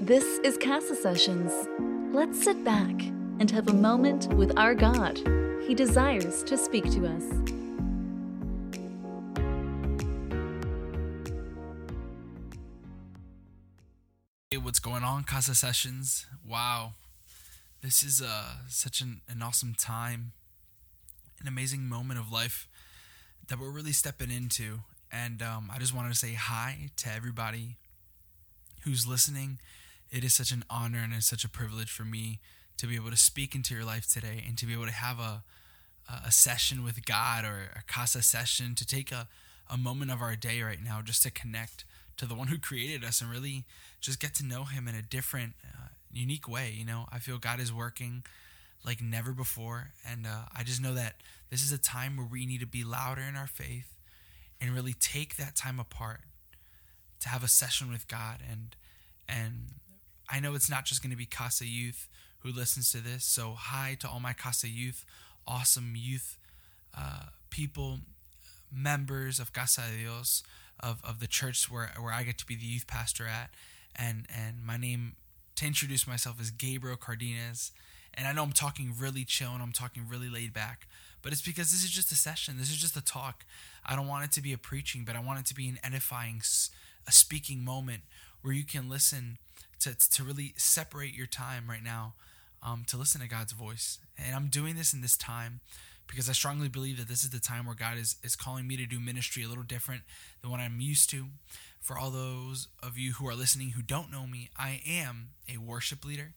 This is Casa Sessions. Let's sit back and have a moment with our God. He desires to speak to us. Hey, what's going on, Casa Sessions? Wow, this is uh, such an, an awesome time, an amazing moment of life that we're really stepping into. And um, I just wanted to say hi to everybody who's listening. It is such an honor and it's such a privilege for me to be able to speak into your life today and to be able to have a a session with God or a casa session to take a, a moment of our day right now just to connect to the one who created us and really just get to know him in a different uh, unique way you know? I feel god is working like never before and uh, i just know that this is a time where we need to be louder in our faith and really take that time apart to have a session with god and and i know it's not just going to be casa youth who listens to this so hi to all my casa youth awesome youth uh, people members of casa de dios of, of the church where, where I get to be the youth pastor at. And, and my name, to introduce myself, is Gabriel Cardenas. And I know I'm talking really chill and I'm talking really laid back, but it's because this is just a session. This is just a talk. I don't want it to be a preaching, but I want it to be an edifying, a speaking moment where you can listen to, to really separate your time right now um, to listen to God's voice. And I'm doing this in this time because I strongly believe that this is the time where God is, is calling me to do ministry a little different than what I'm used to. For all those of you who are listening who don't know me, I am a worship leader.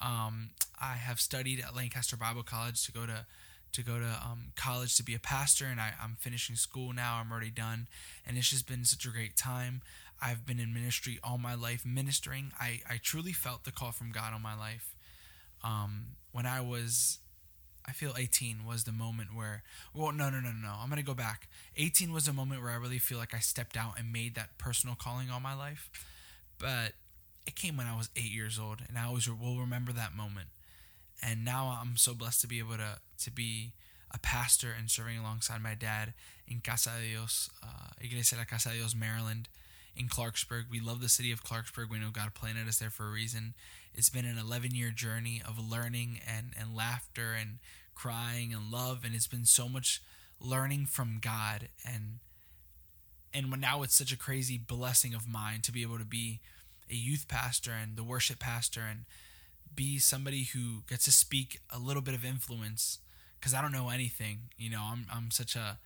Um, I have studied at Lancaster Bible College to go to to go to um, college to be a pastor, and I, I'm finishing school now. I'm already done, and it's just been such a great time. I've been in ministry all my life, ministering. I, I truly felt the call from God on my life. Um, when I was I feel 18 was the moment where, well, no, no, no, no. I'm going to go back. 18 was a moment where I really feel like I stepped out and made that personal calling on my life. But it came when I was eight years old, and I always will remember that moment. And now I'm so blessed to be able to, to be a pastor and serving alongside my dad in Casa de Dios, uh, Iglesia de Casa de Dios, Maryland, in Clarksburg. We love the city of Clarksburg. We know God planted us there for a reason. It's been an 11 year journey of learning and, and laughter and crying and love. And it's been so much learning from God. And, and now it's such a crazy blessing of mine to be able to be a youth pastor and the worship pastor and be somebody who gets to speak a little bit of influence because I don't know anything. You know, I'm, I'm such a,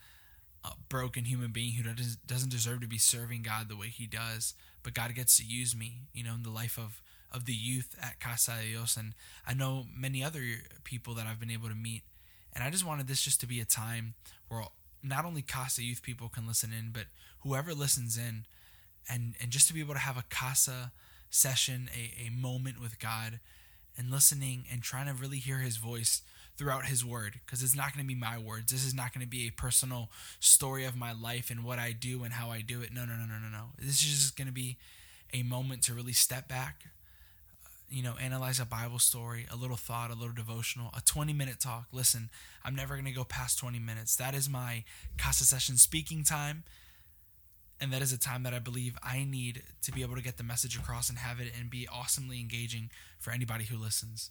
a broken human being who doesn't deserve to be serving God the way he does, but God gets to use me, you know, in the life of of the youth at Casa de Dios, and I know many other people that I've been able to meet. And I just wanted this just to be a time where not only Casa youth people can listen in, but whoever listens in, and and just to be able to have a Casa session, a, a moment with God, and listening and trying to really hear His voice throughout His Word, because it's not going to be my words. This is not going to be a personal story of my life and what I do and how I do it. No, no, no, no, no, no. This is just going to be a moment to really step back, you know, analyze a Bible story, a little thought, a little devotional, a 20 minute talk. Listen, I'm never going to go past 20 minutes. That is my Casa Session speaking time. And that is a time that I believe I need to be able to get the message across and have it and be awesomely engaging for anybody who listens.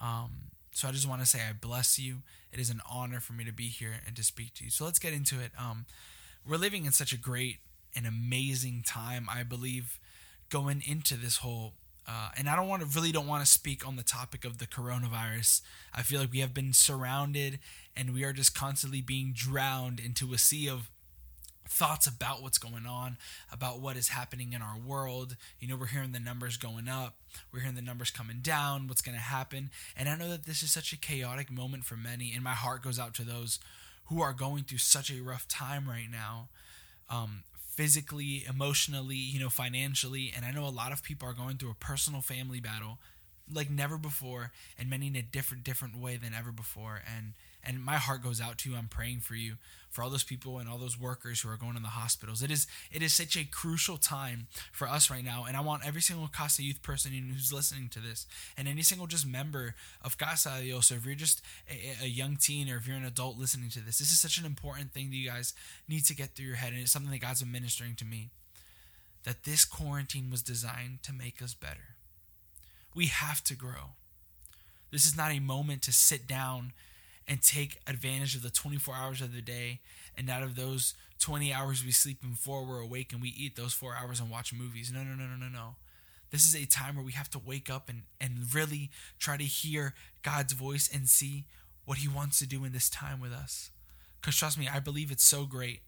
Um, so I just want to say I bless you. It is an honor for me to be here and to speak to you. So let's get into it. Um, we're living in such a great and amazing time, I believe, going into this whole uh, and I don't want to really don't want to speak on the topic of the coronavirus. I feel like we have been surrounded and we are just constantly being drowned into a sea of thoughts about what's going on, about what is happening in our world. You know, we're hearing the numbers going up, we're hearing the numbers coming down, what's going to happen. And I know that this is such a chaotic moment for many, and my heart goes out to those who are going through such a rough time right now. Um, physically, emotionally, you know, financially. And I know a lot of people are going through a personal family battle like never before and many in a different different way than ever before and and my heart goes out to you. I'm praying for you for all those people and all those workers who are going in the hospitals. It is it is such a crucial time for us right now and i want every single casa youth person who's listening to this and any single just member of casa dios if you're just a, a young teen or if you're an adult listening to this this is such an important thing that you guys need to get through your head and it's something that god's administering to me that this quarantine was designed to make us better. We have to grow. This is not a moment to sit down and take advantage of the 24 hours of the day. And out of those 20 hours we sleep and four we're awake and we eat those four hours and watch movies. No, no, no, no, no, no. This is a time where we have to wake up and, and really try to hear God's voice and see what He wants to do in this time with us. Because trust me, I believe it's so great.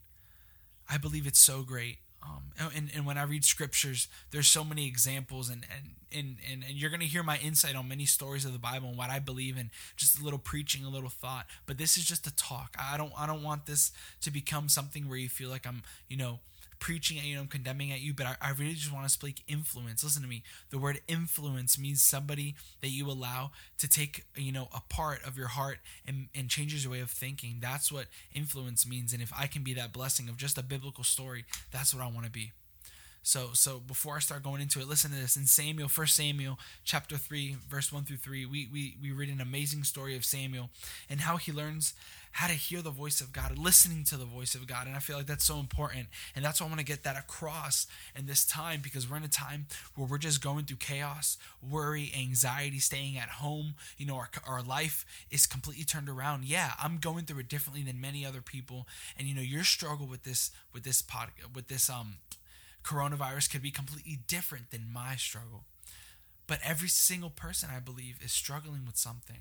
I believe it's so great. Um, and, and when I read scriptures, there's so many examples, and and, and, and, and you're going to hear my insight on many stories of the Bible and what I believe in, just a little preaching, a little thought. But this is just a talk. I don't I don't want this to become something where you feel like I'm you know preaching at you, I'm condemning at you, but I, I really just want to speak influence. Listen to me. The word influence means somebody that you allow to take, you know, a part of your heart and, and changes your way of thinking. That's what influence means. And if I can be that blessing of just a biblical story, that's what I want to be. So so before I start going into it, listen to this. In Samuel, First Samuel chapter 3, verse 1 through 3, we, we, we read an amazing story of Samuel and how he learns how to hear the voice of God, listening to the voice of God. And I feel like that's so important. And that's why I want to get that across in this time because we're in a time where we're just going through chaos, worry, anxiety, staying at home. You know, our, our life is completely turned around. Yeah, I'm going through it differently than many other people. And you know, your struggle with this with this pod with this um coronavirus could be completely different than my struggle. But every single person, I believe, is struggling with something.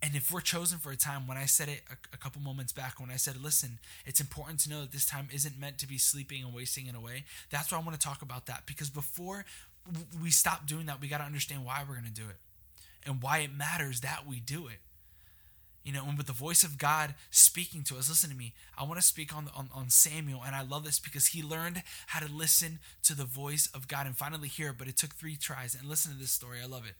And if we're chosen for a time, when I said it a, a, couple moments back, when I said, listen, it's important to know that this time isn't meant to be sleeping and wasting it away, that's why I want to talk about that. Because before we stop doing that, we got to understand why we're going to do it and why it matters that we do it. You know, and with the voice of God speaking to us, listen to me. I want to speak on, on, on Samuel, and I love this because he learned how to listen to the voice of God and finally hear it, but it took three tries. And listen to this story. I love it.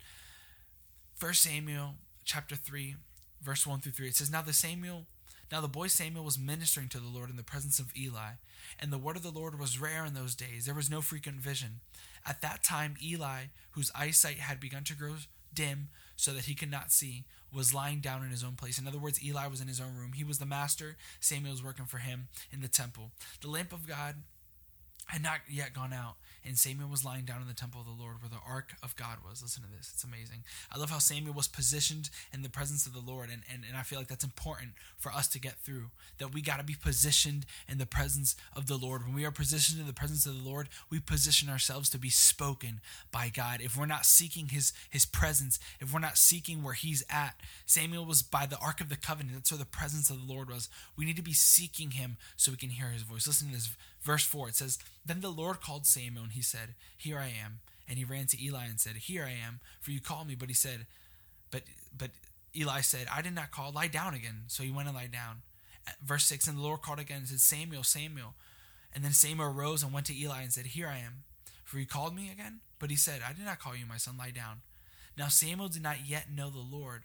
First Samuel chapter 3, verse 1 through 3. It says, Now the Samuel now the boy Samuel was ministering to the Lord in the presence of Eli, and the word of the Lord was rare in those days. There was no frequent vision. At that time, Eli, whose eyesight had begun to grow dim so that he could not see, was lying down in his own place. In other words, Eli was in his own room. He was the master. Samuel was working for him in the temple. The lamp of God had not yet gone out, and Samuel was lying down in the temple of the Lord where the ark of God was. Listen to this, it's amazing. I love how Samuel was positioned in the presence of the Lord, and, and, and I feel like that's important for us to get through. That we got to be positioned in the presence of the Lord. When we are positioned in the presence of the Lord, we position ourselves to be spoken by God. If we're not seeking his, his presence, if we're not seeking where he's at, Samuel was by the ark of the covenant. That's where the presence of the Lord was. We need to be seeking him so we can hear his voice. Listen to this Verse 4, it says, Then the Lord called Samuel, and he said, Here I am. And he ran to Eli and said, Here I am, for you called me. But he said, But but Eli said, I did not call, lie down again. So he went and lay down. Verse 6, and the Lord called again and said, Samuel, Samuel. And then Samuel arose and went to Eli and said, Here I am. For you called me again? But he said, I did not call you, my son, lie down. Now Samuel did not yet know the Lord,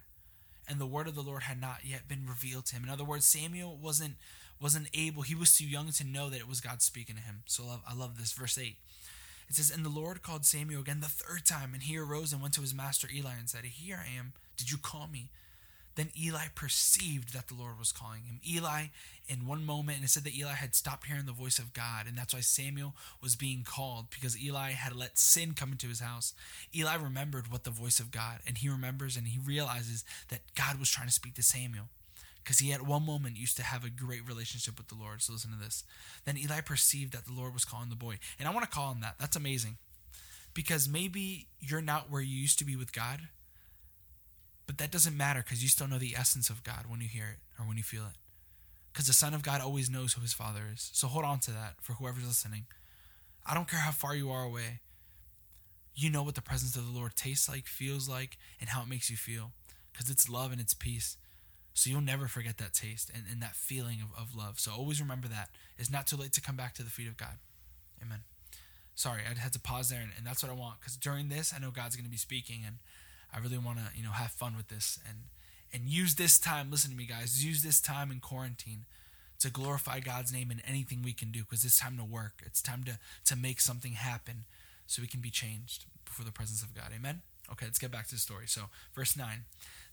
and the word of the Lord had not yet been revealed to him. In other words, Samuel wasn't wasn't able, he was too young to know that it was God speaking to him. So I love, I love this. Verse 8. It says, And the Lord called Samuel again the third time, and he arose and went to his master Eli and said, Here I am. Did you call me? Then Eli perceived that the Lord was calling him. Eli, in one moment, and it said that Eli had stopped hearing the voice of God, and that's why Samuel was being called because Eli had let sin come into his house. Eli remembered what the voice of God, and he remembers and he realizes that God was trying to speak to Samuel because he at one moment used to have a great relationship with the Lord. So listen to this. Then Eli perceived that the Lord was calling the boy. And I want to call him that. That's amazing. Because maybe you're not where you used to be with God, but that doesn't matter because you still know the essence of God when you hear it or when you feel it. Because the Son of God always knows who his Father is. So hold on to that for whoever's listening. I don't care how far you are away. You know what the presence of the Lord tastes like, feels like, and how it makes you feel. Because it's love and it's peace. So you'll never forget that taste and, and that feeling of, of love. So always remember that. It's not too late to come back to the feet of God. Amen. Sorry, I had to pause there, and, and that's what I want. Because during this, I know God's going to be speaking, and I really want to, you know, have fun with this and and use this time. Listen to me, guys. Use this time in quarantine to glorify God's name in anything we can do. Because it's time to work. It's time to to make something happen, so we can be changed before the presence of God. Amen. Okay, let's get back to the story. So, verse nine.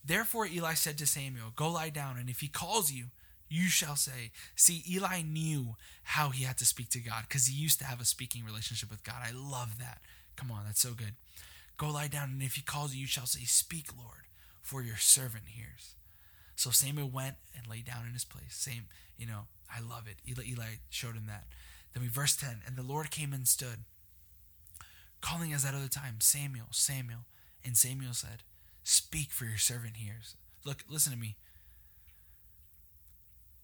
Therefore Eli said to Samuel, Go lie down, and if he calls you, you shall say. See, Eli knew how he had to speak to God because he used to have a speaking relationship with God. I love that. Come on, that's so good. Go lie down, and if he calls you, you shall say, Speak, Lord, for your servant hears. So Samuel went and lay down in his place. Same, you know, I love it. Eli, Eli showed him that. Then we verse 10, and the Lord came and stood, calling as that other time, Samuel, Samuel. And Samuel said, Speak, for your servant hears. Look, listen to me.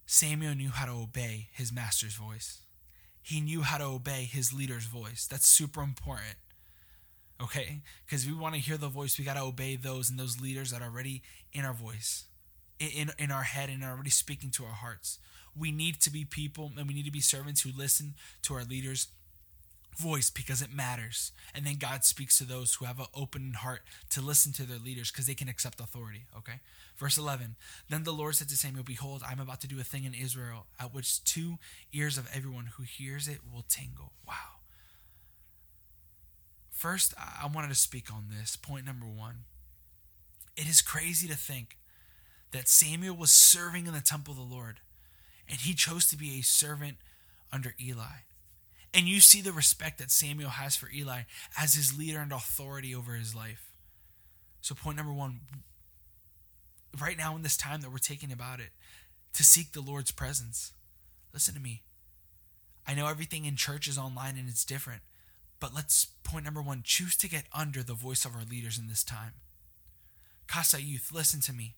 Samuel knew how to obey his master's voice. He knew how to obey his leader's voice. That's super important. Okay? Because we want to hear the voice, we got to obey those and those leaders that are already in our voice, in, in our head, and are already speaking to our hearts. We need to be people and we need to be servants who listen to our leaders voice because it matters. And then God speaks to those who have an open heart to listen to their leaders because they can accept authority. Okay. Verse 11 Then the Lord said to Samuel, Behold, I'm about to do a thing in Israel at which two ears of everyone who hears it will tingle. Wow. First, I wanted to speak on this. Point number one. It is crazy to think that Samuel was serving in the temple of the Lord and he chose to be a servant under Eli. And you see the respect that Samuel has for Eli as his leader and authority over his life. So, point number one right now, in this time that we're taking about it, to seek the Lord's presence. Listen to me. I know everything in church is online and it's different, but let's, point number one, choose to get under the voice of our leaders in this time. Casa Youth, listen to me.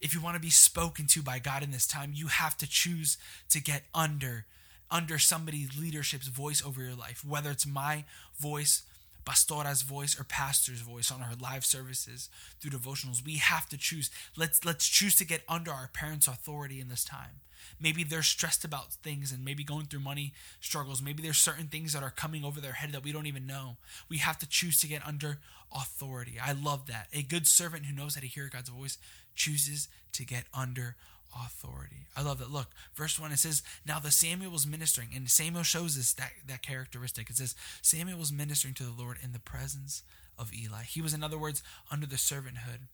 If you want to be spoken to by God in this time, you have to choose to get under under somebody's leadership's voice over your life, whether it's my voice, pastora's voice, or pastor's voice on our live services through devotionals. We have to choose. Let's let's choose to get under our parents' authority in this time. Maybe they're stressed about things and maybe going through money struggles. Maybe there's certain things that are coming over their head that we don't even know. We have to choose to get under authority. I love that. A good servant who knows how to hear God's voice chooses to get under authority. I love that. Look, verse 1 it says, Now the Samuel was ministering, and Samuel shows us that, that characteristic. It says, Samuel was ministering to the Lord in the presence of Eli. He was, in other words, under the servanthood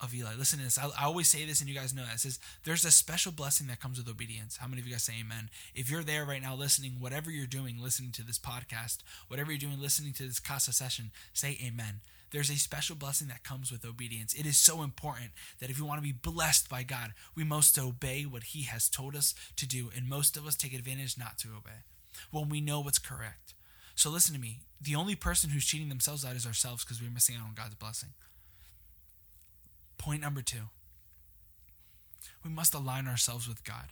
of Eli. Listen to this. I, I, always say this, and you guys know that. It says, There's a special blessing that comes with obedience. How many of you guys say amen? If you're there right now listening, whatever you're doing, listening to this podcast, whatever you're doing, listening to this Casa session, say amen. There's a special blessing that comes with obedience. It is so important that if we want to be blessed by God, we must obey what He has told us to do. And most of us take advantage not to obey when we know what's correct. So listen to me. The only person who's cheating themselves out is ourselves because we're missing out on God's blessing. Point number two we must align ourselves with God.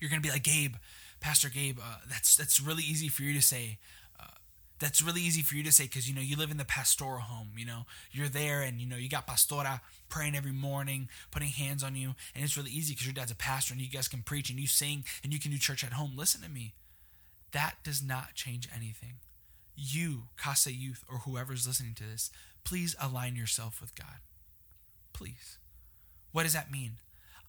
You're going to be like, Gabe, Pastor Gabe, uh, that's, that's really easy for you to say that's really easy for you to say because you know you live in the pastoral home you know? You're there and you know you got pastora praying every morning putting hands on you and it's really easy because your dad's a pastor and you guys can preach and you sing and you can do church at home. Listen to me. That does not change anything. You casa youth or whoever's listening to this please align yourself with god. Please. What does that mean?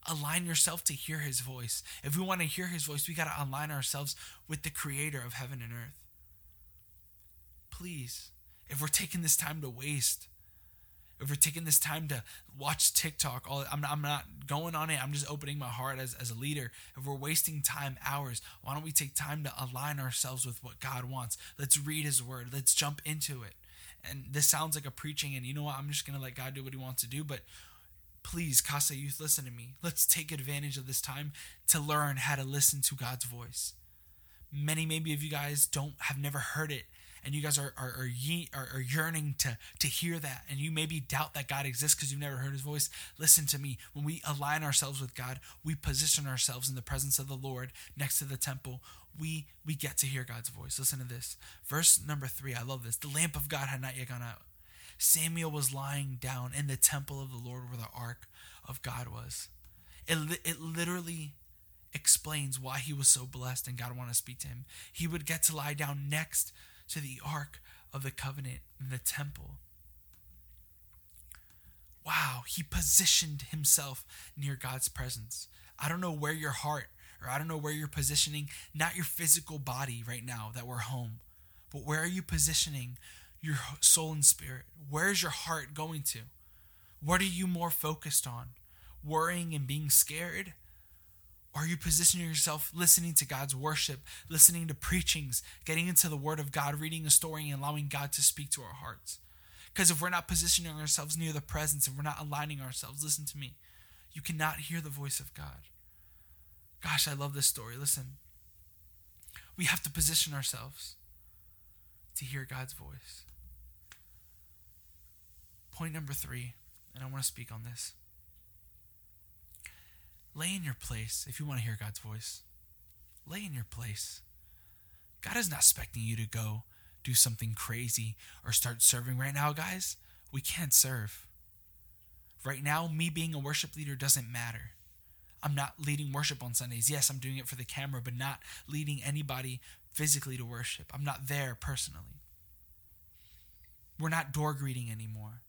Align yourself to hear his voice. If we want to hear his voice we got to align ourselves with the creator of heaven and earth please, if we're taking this time to waste, if we're taking this time to watch TikTok, all I'm not, I'm not going on it. I'm just opening my heart as, as a leader. If we're wasting time, hours, why don't we take time to align ourselves with what God wants? Let's read His Word. Let's jump into it. And this sounds like a preaching, and you know what? I'm just gonna let God do what He wants to do. But please, Casa Youth, listen to me. Let's take advantage of this time to learn how to listen to God's voice. Many, maybe of you guys don't have never heard it and you guys are are, are, ye, are, are yearning to to hear that. And you maybe doubt that god exists because you've never heard his voice. Listen to me. When we align ourselves with god we position ourselves in the presence of the lord next to the temple. We we get to hear god's voice. Listen to this. Verse number three. I love this. The lamp of god had not yet gone out. Samuel was lying down in the temple of the lord where the ark of god was. It, it literally explains why he was so blessed and God wanted to speak to him. He would get to lie down next to the Ark of the Covenant in the temple. Wow, he positioned himself near God's presence. I don't know where your heart, or I don't know where you're positioning, not your physical body right now that we're home, but where are you positioning your soul and spirit? Where is your heart going to? What are you more focused on? Worrying and being scared? Are you positioning yourself listening to God's worship, listening to preachings, getting into the Word of God, reading a story, and allowing God to speak to our hearts? Because if we're not positioning ourselves near the presence, if we're not aligning ourselves, listen to me, you cannot hear the voice of God. Gosh, I love this story. Listen, we have to position ourselves to hear God's voice. Point number three, and I want to speak on this. Lay in your place if you want to hear God's voice. Lay in your place. God is not expecting you to go do something crazy or start serving right now, guys. We can't serve. Right now, me being a worship leader doesn't matter. I'm not leading worship on Sundays. Yes, I'm doing it for the camera, but not leading anybody physically to worship. I'm not there personally. We're not door greeting anymore.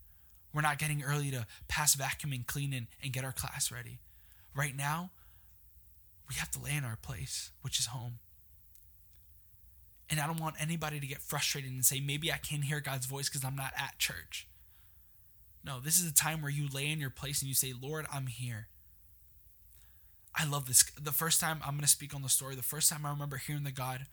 We're not getting early to pass vacuum vacuuming, cleaning, and get our class ready. Right now, we have to lay in our place, which is home. And I don't want anybody to get frustrated and say, maybe I can't hear God's voice because I'm not at church. No, this is a time where you lay in your place and you say, Lord, I'm here. I love this. The first time I'm going to speak on the story, the first time I remember hearing the God,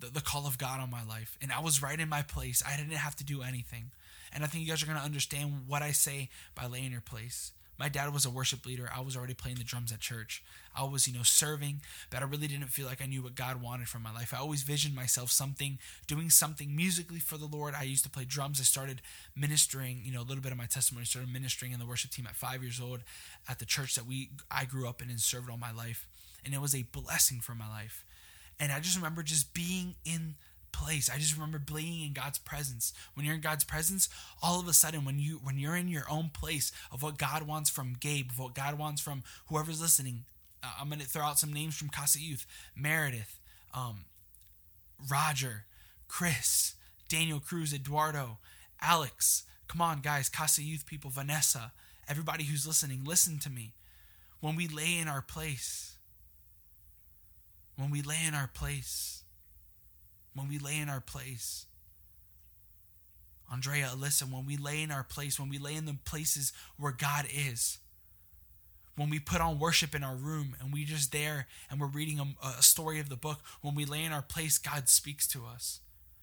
the, the call of God on my life, and I was right in my place. I didn't have to do anything. And I think you guys are going to understand what I say by laying your place. My dad was a worship leader. I was already playing the drums at church. I was, you know, serving, but I really didn't feel like I knew what God wanted from my life. I always visioned myself something, doing something musically for the Lord. I used to play drums. I started ministering, you know, a little bit of my testimony. Started ministering in the worship team at five years old at the church that we I grew up in and served all my life. And it was a blessing for my life. And I just remember just being in place. I just remember being in God's presence. When you're in God's presence, all of a sudden when you when you're in your own place of what God wants from Gabe, of what God wants from whoever's listening, uh, I'm going to throw out some names from Casa Youth, Meredith, um, Roger, Chris, Daniel Cruz, Eduardo, Alex. Come on, guys, Casa Youth people, Vanessa, everybody who's listening, listen to me. When we lay in our place, when we lay in our place, when we lay in our place. Andrea, listen, when we lay in our place, when we lay in the places where God is, when we put on worship in our room and we just there and we're reading a, a, story of the book, when we lay in our place, God speaks to us.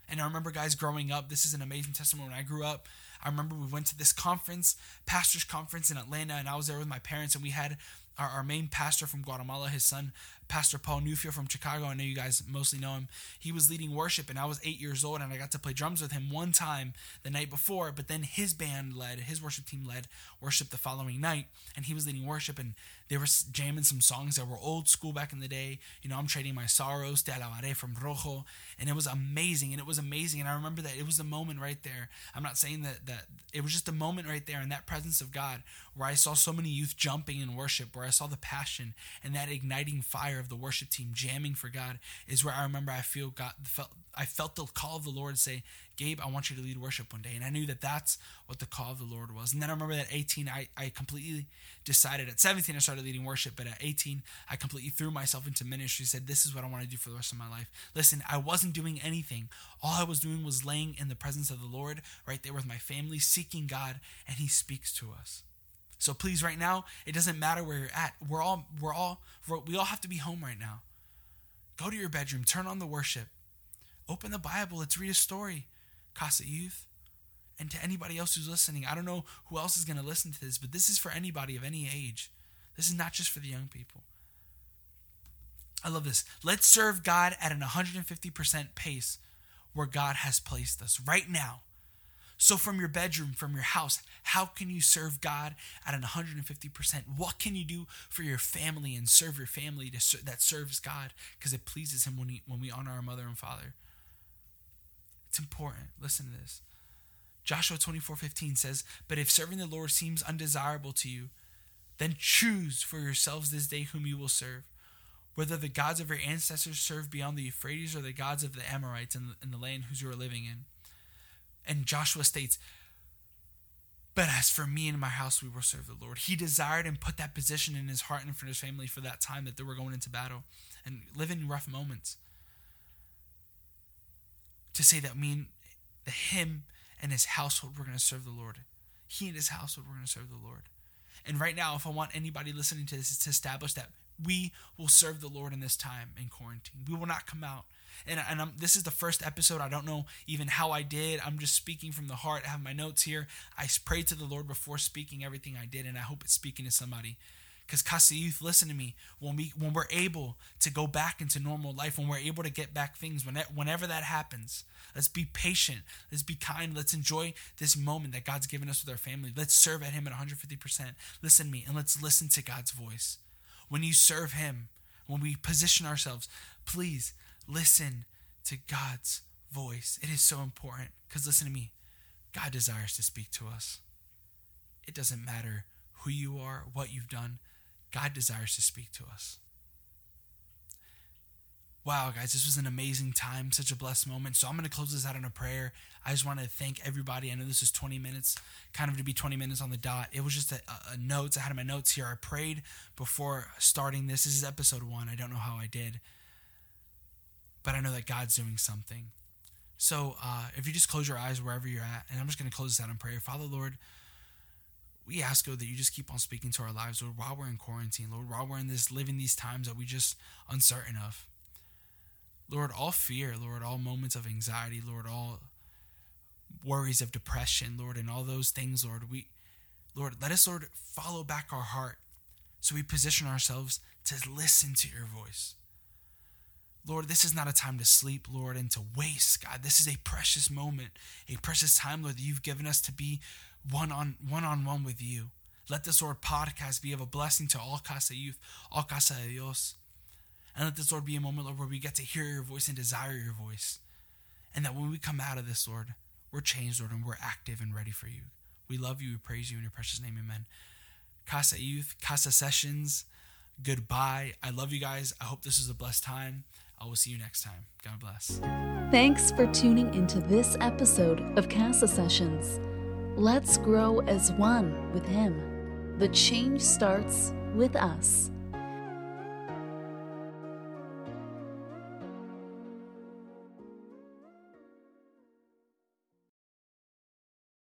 And I remember, guys, growing up, this is an amazing testimony. When I grew up, I remember we went to this conference, pastor's conference in Atlanta, and I was there with my parents, and we had our, our main pastor from Guatemala, his son, Pastor Paul Newfield from Chicago. I know you guys mostly know him. He was leading worship, and I was eight years old, and I got to play drums with him one time the night before. But then his band led, his worship team led worship the following night, and he was leading worship, and they were jamming some songs that were old school back in the day. You know, I'm trading my sorrows, Te Alabaré from Rojo, and it was amazing, and it was amazing. And I remember that it was a moment right there. I'm not saying that that it was just a moment right there in that presence of God where I saw so many youth jumping in worship, where I saw the passion and that igniting fire of the worship team jamming for God is where I remember I feel God felt I felt the call of the Lord say, Gabe, I want you to lead worship one day. And I knew that that's what the call of the Lord was. And then I remember that 18, I, I completely decided at 17, I started leading worship. But at 18, I completely threw myself into ministry, said, This is what I want to do for the rest of my life. Listen, I wasn't doing anything. All I was doing was laying in the presence of the Lord right there with my family, seeking God, and He speaks to us. So please, right now, it doesn't matter where you're at. We're all, we're all, we all have to be home right now. Go to your bedroom, turn on the worship, open the Bible, let's read a story. Casa Youth. And to anybody else who's listening, I don't know who else is going to listen to this, but this is for anybody of any age. This is not just for the young people. I love this. Let's serve God at an 150% pace where God has placed us right now. So, from your bedroom, from your house, how can you serve God at an 150%? What can you do for your family and serve your family to ser- that serves God because it pleases Him when, he, when we honor our mother and father? It's important. Listen to this. Joshua 24 15 says, But if serving the Lord seems undesirable to you, then choose for yourselves this day whom you will serve, whether the gods of your ancestors served beyond the Euphrates or the gods of the Amorites in the, in the land whose you are living in. And Joshua states, But as for me and my house, we will serve the Lord. He desired and put that position in his heart and for his family for that time that they were going into battle and living rough moments. To say that me and him and his household were going to serve the Lord. He and his household were going to serve the Lord. And right now, if I want anybody listening to this to establish that we will serve the Lord in this time in quarantine. We will not come out. And, and I'm, this is the first episode. I don't know even how I did. I'm just speaking from the heart. I have my notes here. I prayed to the Lord before speaking everything I did, and I hope it's speaking to somebody. Because Casa Youth, listen to me. When we when we're able to go back into normal life, when we're able to get back things, when whenever that happens, let's be patient. Let's be kind. Let's enjoy this moment that God's given us with our family. Let's serve at Him at 150%. Listen to me, and let's listen to God's voice. When you serve Him, when we position ourselves, please listen to God's voice. It is so important. Because listen to me, God desires to speak to us. It doesn't matter who you are, what you've done. God desires to speak to us. Wow, guys, this was an amazing time, such a blessed moment. So I'm going to close this out in a prayer. I just want to thank everybody. I know this is 20 minutes, kind of to be 20 minutes on the dot. It was just a, a notes. I had my notes here. I prayed before starting this. This is episode one. I don't know how I did, but I know that God's doing something. So uh, if you just close your eyes wherever you're at, and I'm just going to close this out in prayer. Father, Lord, we ask, God, that you just keep on speaking to our lives, Lord, while we're in quarantine, Lord, while we're in this, living these times that we just uncertain of. Lord, all fear, Lord, all moments of anxiety, Lord, all worries of depression, Lord, and all those things, Lord, we, Lord, let us, Lord, follow back our heart so we position ourselves to listen to your voice. Lord, this is not a time to sleep, Lord, and to waste, God. This is a precious moment, a precious time, Lord, that you've given us to be one on one on one with you. Let this Lord podcast be of a blessing to all Casa Youth, all Casa de Dios. And let this Lord be a moment, Lord, where we get to hear your voice and desire your voice. And that when we come out of this, Lord, we're changed, Lord, and we're active and ready for you. We love you. We praise you in your precious name. Amen. Casa Youth, Casa Sessions, goodbye. I love you guys. I hope this was a blessed time. I will see you next time. God bless. Thanks for tuning into this episode of Casa Sessions. Let's grow as one with Him. The change starts with us.